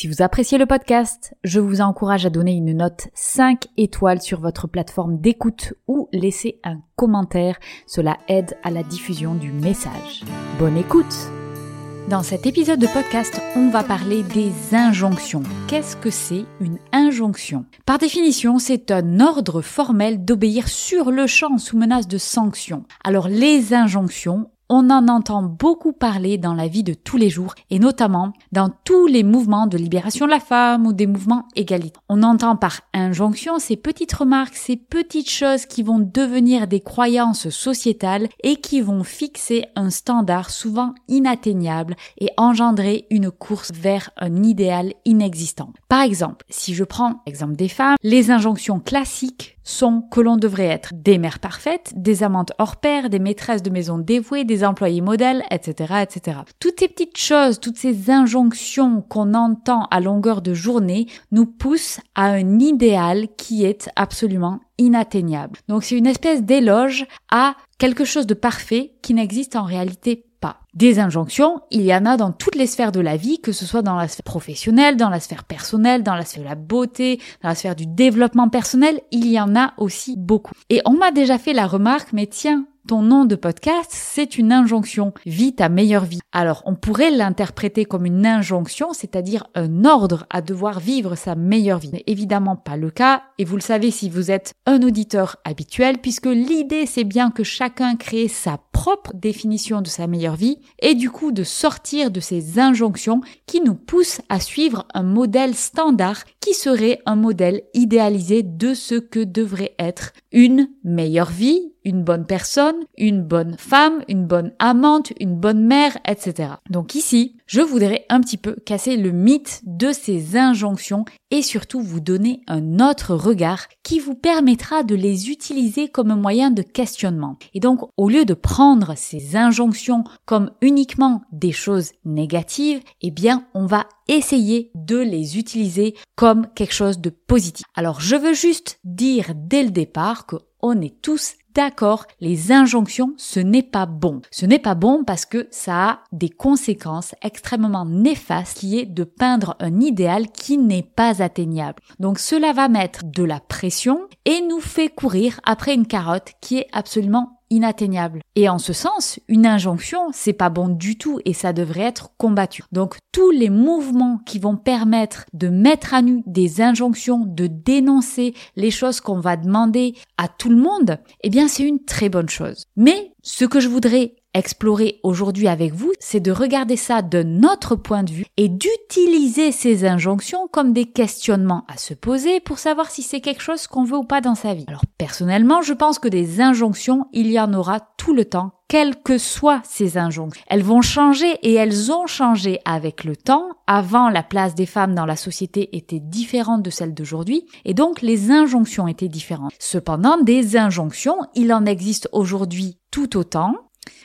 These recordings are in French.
Si vous appréciez le podcast, je vous encourage à donner une note 5 étoiles sur votre plateforme d'écoute ou laisser un commentaire. Cela aide à la diffusion du message. Bonne écoute Dans cet épisode de podcast, on va parler des injonctions. Qu'est-ce que c'est une injonction? Par définition, c'est un ordre formel d'obéir sur le champ sous menace de sanction. Alors les injonctions on en entend beaucoup parler dans la vie de tous les jours et notamment dans tous les mouvements de libération de la femme ou des mouvements égalitaires. On entend par injonction ces petites remarques, ces petites choses qui vont devenir des croyances sociétales et qui vont fixer un standard souvent inatteignable et engendrer une course vers un idéal inexistant. Par exemple, si je prends l'exemple des femmes, les injonctions classiques sont que l'on devrait être des mères parfaites, des amantes hors pair, des maîtresses de maison dévouées, des employés modèles, etc., etc. Toutes ces petites choses, toutes ces injonctions qu'on entend à longueur de journée nous poussent à un idéal qui est absolument inatteignable. Donc c'est une espèce d'éloge à quelque chose de parfait qui n'existe en réalité pas. Des injonctions, il y en a dans toutes les sphères de la vie, que ce soit dans la sphère professionnelle, dans la sphère personnelle, dans la sphère de la beauté, dans la sphère du développement personnel, il y en a aussi beaucoup. Et on m'a déjà fait la remarque, mais tiens, ton nom de podcast, c'est une injonction. Vis ta meilleure vie. Alors, on pourrait l'interpréter comme une injonction, c'est-à-dire un ordre à devoir vivre sa meilleure vie. évidemment pas le cas, et vous le savez si vous êtes un auditeur habituel, puisque l'idée c'est bien que chacun crée sa propre définition de sa meilleure vie, et du coup de sortir de ces injonctions qui nous poussent à suivre un modèle standard qui serait un modèle idéalisé de ce que devrait être une meilleure vie, une bonne personne, une bonne femme, une bonne amante, une bonne mère, etc. Donc ici, je voudrais un petit peu casser le mythe de ces injonctions et surtout vous donner un autre regard qui vous permettra de les utiliser comme moyen de questionnement. Et donc, au lieu de prendre ces injonctions comme uniquement des choses négatives, eh bien, on va essayer de les utiliser comme quelque chose de positif. Alors, je veux juste dire dès le départ que on est tous d'accord, les injonctions, ce n'est pas bon. Ce n'est pas bon parce que ça a des conséquences extrêmement néfastes qui est de peindre un idéal qui n'est pas atteignable. Donc cela va mettre de la pression et nous fait courir après une carotte qui est absolument inatteignable. Et en ce sens, une injonction, c'est pas bon du tout et ça devrait être combattu. Donc tous les mouvements qui vont permettre de mettre à nu des injonctions, de dénoncer les choses qu'on va demander à tout le monde, eh bien c'est une très bonne chose. Mais ce que je voudrais explorer aujourd'hui avec vous, c'est de regarder ça de notre point de vue et d'utiliser ces injonctions comme des questionnements à se poser pour savoir si c'est quelque chose qu'on veut ou pas dans sa vie. Alors personnellement, je pense que des injonctions, il y en aura tout le temps quelles que soient ces injonctions. Elles vont changer et elles ont changé avec le temps. Avant, la place des femmes dans la société était différente de celle d'aujourd'hui et donc les injonctions étaient différentes. Cependant, des injonctions, il en existe aujourd'hui tout autant.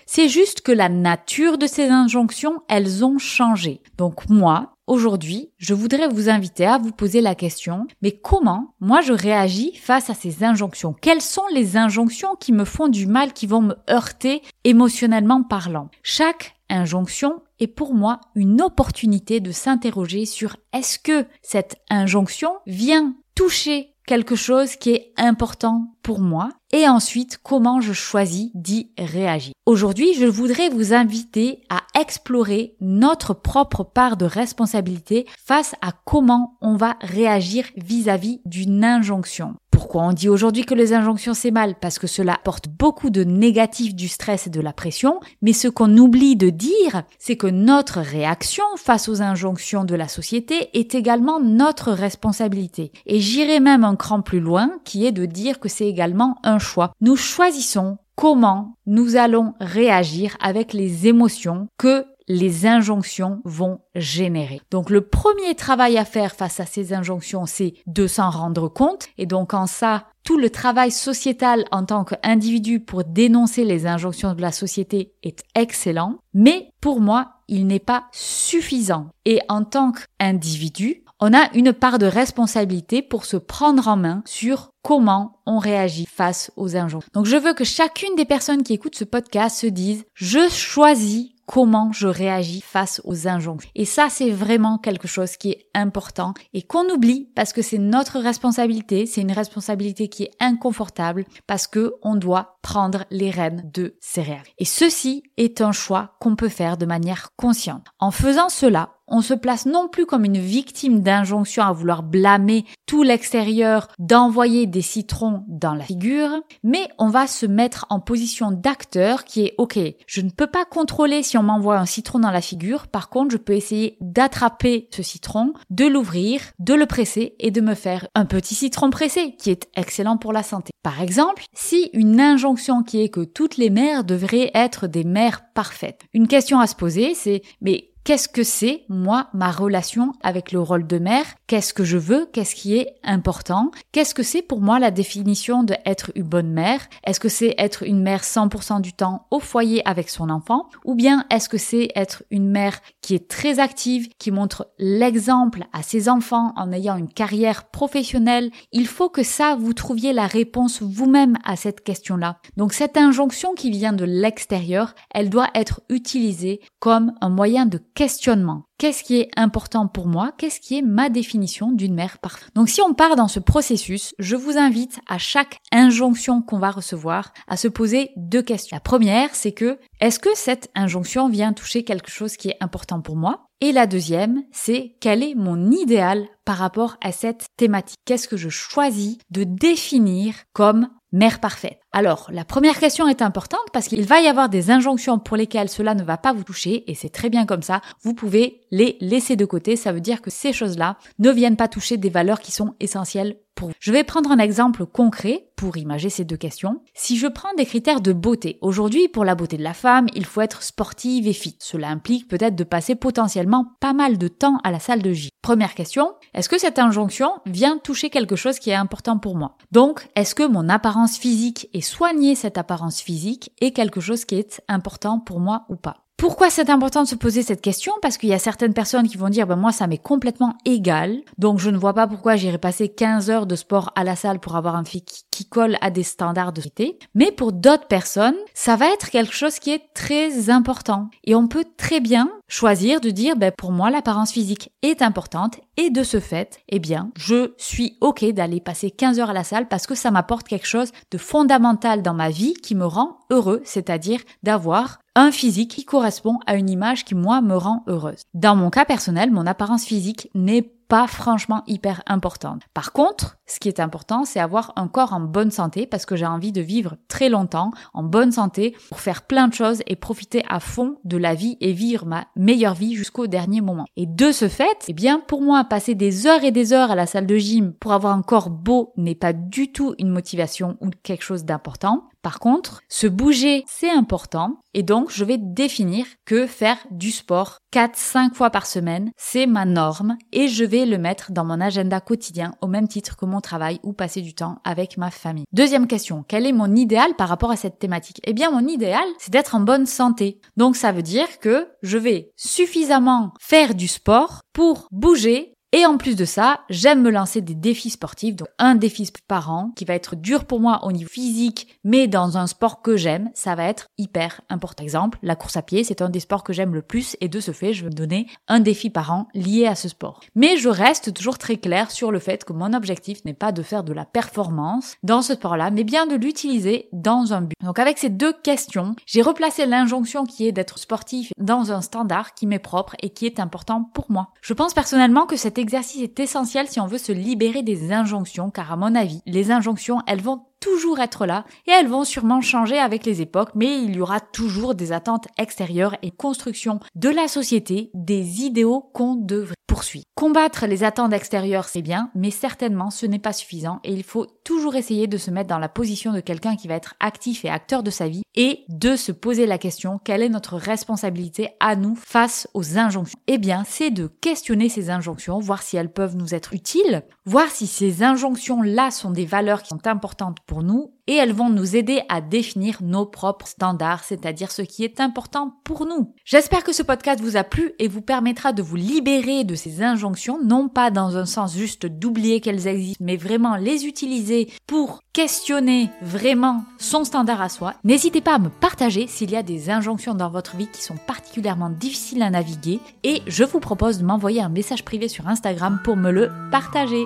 C'est juste que la nature de ces injonctions, elles ont changé. Donc moi, Aujourd'hui, je voudrais vous inviter à vous poser la question, mais comment moi je réagis face à ces injonctions? Quelles sont les injonctions qui me font du mal, qui vont me heurter émotionnellement parlant? Chaque injonction est pour moi une opportunité de s'interroger sur est-ce que cette injonction vient toucher quelque chose qui est important pour moi et ensuite comment je choisis d'y réagir. Aujourd'hui, je voudrais vous inviter à explorer notre propre part de responsabilité face à comment on va réagir vis-à-vis d'une injonction. Pourquoi on dit aujourd'hui que les injonctions c'est mal? Parce que cela porte beaucoup de négatifs du stress et de la pression, mais ce qu'on oublie de dire, c'est que notre réaction face aux injonctions de la société est également notre responsabilité. Et j'irai même un cran plus loin, qui est de dire que c'est également un choix. Nous choisissons comment nous allons réagir avec les émotions que les injonctions vont générer. Donc le premier travail à faire face à ces injonctions, c'est de s'en rendre compte. Et donc en ça, tout le travail sociétal en tant qu'individu pour dénoncer les injonctions de la société est excellent. Mais pour moi, il n'est pas suffisant. Et en tant qu'individu, on a une part de responsabilité pour se prendre en main sur comment on réagit face aux injonctions. Donc je veux que chacune des personnes qui écoutent ce podcast se dise, je choisis comment je réagis face aux injonctions. Et ça, c'est vraiment quelque chose qui est important et qu'on oublie parce que c'est notre responsabilité. C'est une responsabilité qui est inconfortable parce que on doit prendre les rênes de ses rêves. Et ceci est un choix qu'on peut faire de manière consciente. En faisant cela, on se place non plus comme une victime d'injonction à vouloir blâmer tout l'extérieur, d'envoyer des citrons dans la figure, mais on va se mettre en position d'acteur qui est ok, je ne peux pas contrôler si on m'envoie un citron dans la figure, par contre je peux essayer d'attraper ce citron, de l'ouvrir, de le presser et de me faire un petit citron pressé qui est excellent pour la santé. Par exemple, si une injonction qui est que toutes les mères devraient être des mères parfaites, une question à se poser c'est mais Qu'est-ce que c'est, moi, ma relation avec le rôle de mère? Qu'est-ce que je veux? Qu'est-ce qui est important? Qu'est-ce que c'est pour moi la définition d'être une bonne mère? Est-ce que c'est être une mère 100% du temps au foyer avec son enfant? Ou bien est-ce que c'est être une mère qui est très active, qui montre l'exemple à ses enfants en ayant une carrière professionnelle? Il faut que ça, vous trouviez la réponse vous-même à cette question-là. Donc cette injonction qui vient de l'extérieur, elle doit être utilisée comme un moyen de questionnement. Qu'est-ce qui est important pour moi? Qu'est-ce qui est ma définition d'une mère parfaite? Donc si on part dans ce processus, je vous invite à chaque injonction qu'on va recevoir à se poser deux questions. La première, c'est que est-ce que cette injonction vient toucher quelque chose qui est important pour moi? Et la deuxième, c'est quel est mon idéal par rapport à cette thématique? Qu'est-ce que je choisis de définir comme mère parfaite. Alors, la première question est importante parce qu'il va y avoir des injonctions pour lesquelles cela ne va pas vous toucher et c'est très bien comme ça. Vous pouvez les laisser de côté. Ça veut dire que ces choses-là ne viennent pas toucher des valeurs qui sont essentielles Je vais prendre un exemple concret pour imager ces deux questions. Si je prends des critères de beauté, aujourd'hui, pour la beauté de la femme, il faut être sportive et fit. Cela implique peut-être de passer potentiellement pas mal de temps à la salle de gym. Première question, est-ce que cette injonction vient toucher quelque chose qui est important pour moi? Donc, est-ce que mon apparence physique et soigner cette apparence physique est quelque chose qui est important pour moi ou pas? Pourquoi c'est important de se poser cette question? Parce qu'il y a certaines personnes qui vont dire ben moi ça m'est complètement égal, donc je ne vois pas pourquoi j'irai passer 15 heures de sport à la salle pour avoir un physique qui colle à des standards de société. Mais pour d'autres personnes, ça va être quelque chose qui est très important. Et on peut très bien choisir de dire ben pour moi l'apparence physique est importante et de ce fait, eh bien, je suis OK d'aller passer 15 heures à la salle parce que ça m'apporte quelque chose de fondamental dans ma vie qui me rend heureux, c'est-à-dire d'avoir un physique qui correspond à une image qui moi me rend heureuse. Dans mon cas personnel, mon apparence physique n'est pas franchement hyper importante. Par contre, ce qui est important, c'est avoir un corps en bonne santé parce que j'ai envie de vivre très longtemps en bonne santé pour faire plein de choses et profiter à fond de la vie et vivre ma meilleure vie jusqu'au dernier moment. Et de ce fait, eh bien, pour moi, passer des heures et des heures à la salle de gym pour avoir un corps beau n'est pas du tout une motivation ou quelque chose d'important. Par contre, se bouger, c'est important. Et donc, je vais définir que faire du sport 4-5 fois par semaine, c'est ma norme et je vais le mettre dans mon agenda quotidien au même titre que mon travail ou passer du temps avec ma famille. Deuxième question, quel est mon idéal par rapport à cette thématique? Eh bien, mon idéal, c'est d'être en bonne santé. Donc, ça veut dire que je vais suffisamment faire du sport pour bouger et en plus de ça, j'aime me lancer des défis sportifs, donc un défi par an qui va être dur pour moi au niveau physique, mais dans un sport que j'aime, ça va être hyper important. Exemple, la course à pied, c'est un des sports que j'aime le plus et de ce fait, je vais me donner un défi par an lié à ce sport. Mais je reste toujours très clair sur le fait que mon objectif n'est pas de faire de la performance dans ce sport-là, mais bien de l'utiliser dans un but. Donc avec ces deux questions, j'ai replacé l'injonction qui est d'être sportif dans un standard qui m'est propre et qui est important pour moi. Je pense personnellement que cette exercice est essentiel si on veut se libérer des injonctions, car à mon avis, les injonctions, elles vont toujours être là et elles vont sûrement changer avec les époques, mais il y aura toujours des attentes extérieures et construction de la société, des idéaux qu'on devrait poursuivre. Combattre les attentes extérieures, c'est bien, mais certainement ce n'est pas suffisant et il faut toujours essayer de se mettre dans la position de quelqu'un qui va être actif et acteur de sa vie et de se poser la question quelle est notre responsabilité à nous face aux injonctions? Eh bien, c'est de questionner ces injonctions, voir si elles peuvent nous être utiles, voir si ces injonctions-là sont des valeurs qui sont importantes nous et elles vont nous aider à définir nos propres standards, c'est-à-dire ce qui est important pour nous. J'espère que ce podcast vous a plu et vous permettra de vous libérer de ces injonctions, non pas dans un sens juste d'oublier qu'elles existent, mais vraiment les utiliser pour questionner vraiment son standard à soi. N'hésitez pas à me partager s'il y a des injonctions dans votre vie qui sont particulièrement difficiles à naviguer et je vous propose de m'envoyer un message privé sur Instagram pour me le partager.